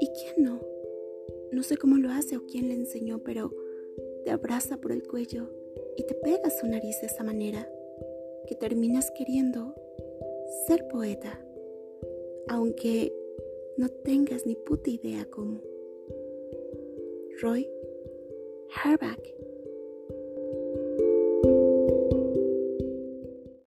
¿Y quién no? No sé cómo lo hace o quién le enseñó, pero te abraza por el cuello y te pega su nariz de esa manera que terminas queriendo ser poeta, aunque no tengas ni puta idea cómo. Roy Herbach